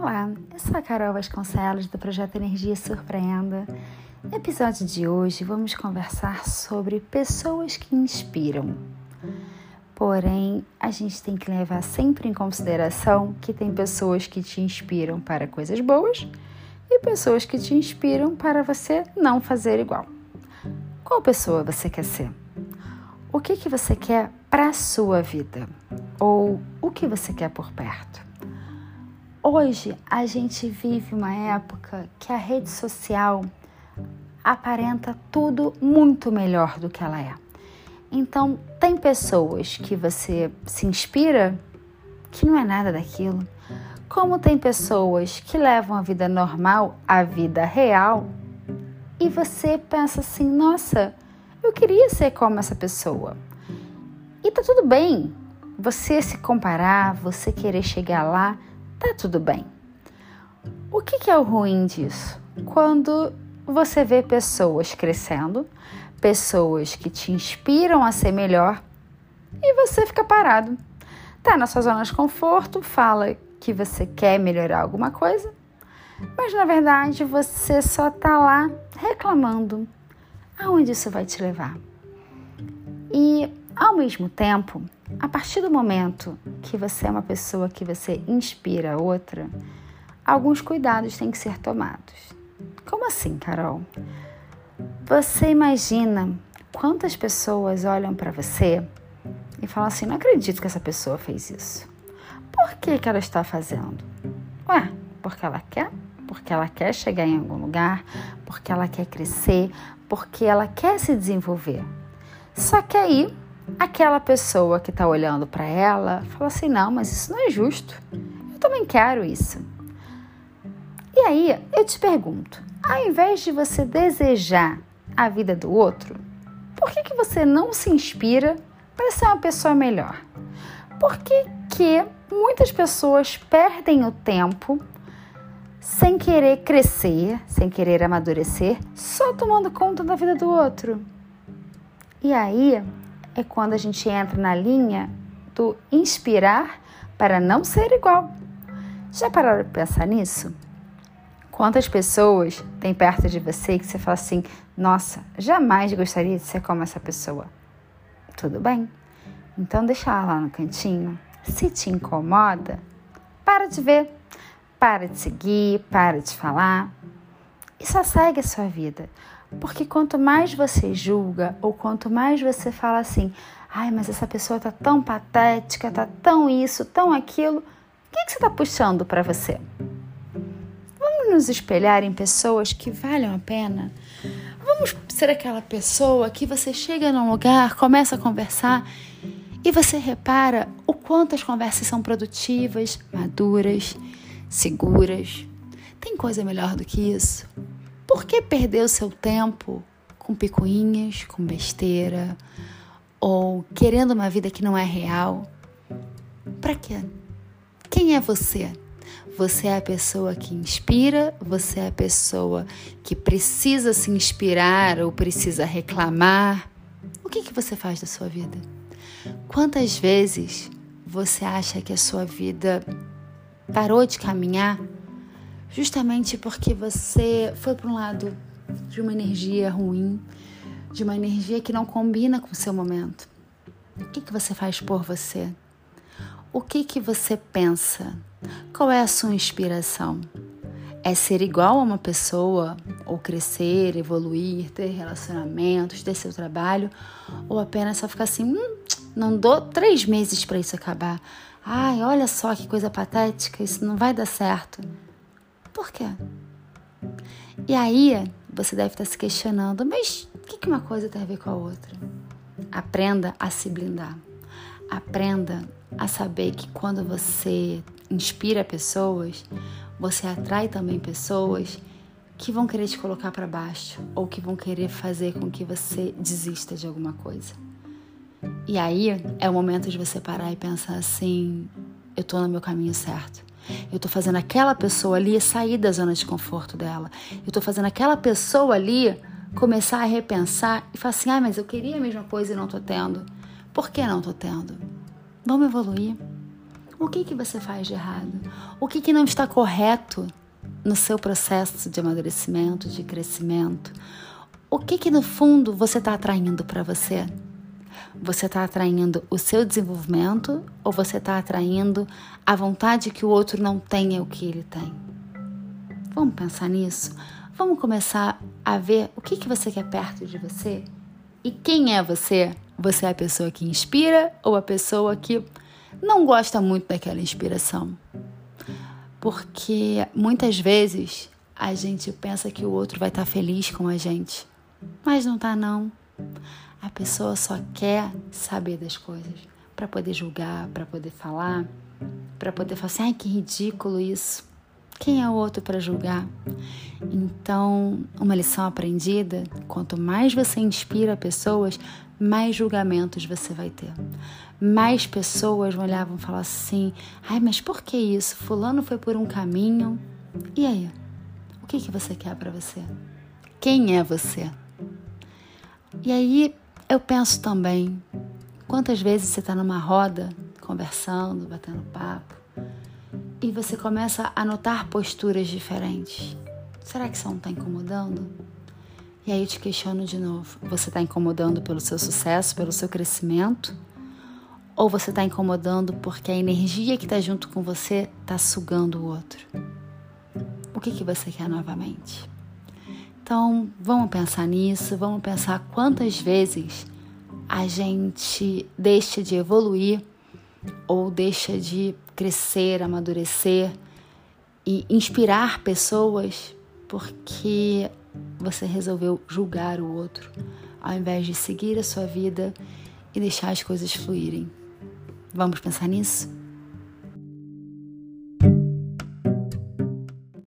Olá, eu sou a Carol Vasconcelos do projeto Energia Surpreenda. No episódio de hoje vamos conversar sobre pessoas que inspiram. Porém, a gente tem que levar sempre em consideração que tem pessoas que te inspiram para coisas boas e pessoas que te inspiram para você não fazer igual. Qual pessoa você quer ser? O que, que você quer para a sua vida? Ou o que você quer por perto? Hoje a gente vive uma época que a rede social aparenta tudo muito melhor do que ela é. Então, tem pessoas que você se inspira que não é nada daquilo, como tem pessoas que levam a vida normal, a vida real, e você pensa assim: nossa, eu queria ser como essa pessoa. E tá tudo bem. Você se comparar, você querer chegar lá, tá tudo bem. O que, que é o ruim disso? Quando você vê pessoas crescendo, pessoas que te inspiram a ser melhor e você fica parado. Tá na sua zona de conforto, fala que você quer melhorar alguma coisa, mas na verdade você só tá lá reclamando. Aonde isso vai te levar? E ao mesmo tempo, a partir do momento que você é uma pessoa que você inspira outra, alguns cuidados têm que ser tomados. Como assim, Carol? Você imagina quantas pessoas olham para você e falam assim: não acredito que essa pessoa fez isso. Por que, que ela está fazendo? Ué, porque ela quer? Porque ela quer chegar em algum lugar, porque ela quer crescer, porque ela quer se desenvolver. Só que aí, aquela pessoa que está olhando para ela fala assim: não, mas isso não é justo. Eu também quero isso. E aí, eu te pergunto: ao invés de você desejar a vida do outro, por que, que você não se inspira para ser uma pessoa melhor? Por que, que muitas pessoas perdem o tempo sem querer crescer, sem querer amadurecer, só tomando conta da vida do outro? E aí é quando a gente entra na linha do inspirar para não ser igual. Já pararam de pensar nisso? Quantas pessoas tem perto de você que você fala assim: nossa, jamais gostaria de ser como essa pessoa? Tudo bem. Então deixa ela lá no cantinho. Se te incomoda, para de ver, para de seguir, para de falar e só segue a sua vida. Porque quanto mais você julga ou quanto mais você fala assim, ai, mas essa pessoa tá tão patética, tá tão isso, tão aquilo, o que, que você tá puxando para você? nos espelhar em pessoas que valham a pena? Vamos ser aquela pessoa que você chega num lugar, começa a conversar e você repara o quanto as conversas são produtivas, maduras, seguras. Tem coisa melhor do que isso? Por que perder o seu tempo com picuinhas, com besteira ou querendo uma vida que não é real? Para quê? Quem é você? Você é a pessoa que inspira, você é a pessoa que precisa se inspirar ou precisa reclamar. O que, que você faz da sua vida? Quantas vezes você acha que a sua vida parou de caminhar justamente porque você foi para um lado de uma energia ruim, de uma energia que não combina com o seu momento? O que, que você faz por você? O que, que você pensa? Qual é a sua inspiração? É ser igual a uma pessoa, ou crescer, evoluir, ter relacionamentos, ter seu trabalho, ou apenas só ficar assim, hum, não dou três meses para isso acabar. Ai, olha só que coisa patética, isso não vai dar certo. Por quê? E aí você deve estar se questionando, mas o que uma coisa tem a ver com a outra? Aprenda a se blindar. Aprenda a saber que quando você inspira pessoas, você atrai também pessoas que vão querer te colocar para baixo ou que vão querer fazer com que você desista de alguma coisa. E aí é o momento de você parar e pensar assim: eu tô no meu caminho certo. Eu tô fazendo aquela pessoa ali sair da zona de conforto dela. Eu tô fazendo aquela pessoa ali começar a repensar e falar assim: ah, mas eu queria a mesma coisa e não tô tendo. Por que não tô tendo? Vamos evoluir. O que que você faz de errado? O que que não está correto no seu processo de amadurecimento, de crescimento? O que que no fundo você está atraindo para você? Você está atraindo o seu desenvolvimento ou você está atraindo a vontade que o outro não tenha o que ele tem? Vamos pensar nisso? Vamos começar a ver o que, que você quer perto de você? E quem é você? Você é a pessoa que inspira ou a pessoa que não gosta muito daquela inspiração? Porque muitas vezes a gente pensa que o outro vai estar feliz com a gente, mas não tá não. A pessoa só quer saber das coisas para poder julgar, para poder falar, para poder falar assim: ai que ridículo isso. Quem é o outro para julgar? Então, uma lição aprendida: quanto mais você inspira pessoas, mais julgamentos você vai ter. Mais pessoas vão olhar e falar assim: ai, mas por que isso? Fulano foi por um caminho. E aí? O que, que você quer para você? Quem é você? E aí eu penso também: quantas vezes você está numa roda, conversando, batendo papo, e você começa a notar posturas diferentes? Será que isso não está incomodando? E aí eu te questiono de novo: você está incomodando pelo seu sucesso, pelo seu crescimento? Ou você está incomodando porque a energia que está junto com você está sugando o outro? O que, que você quer novamente? Então, vamos pensar nisso, vamos pensar quantas vezes a gente deixa de evoluir ou deixa de crescer, amadurecer e inspirar pessoas porque você resolveu julgar o outro, ao invés de seguir a sua vida e deixar as coisas fluírem. Vamos pensar nisso?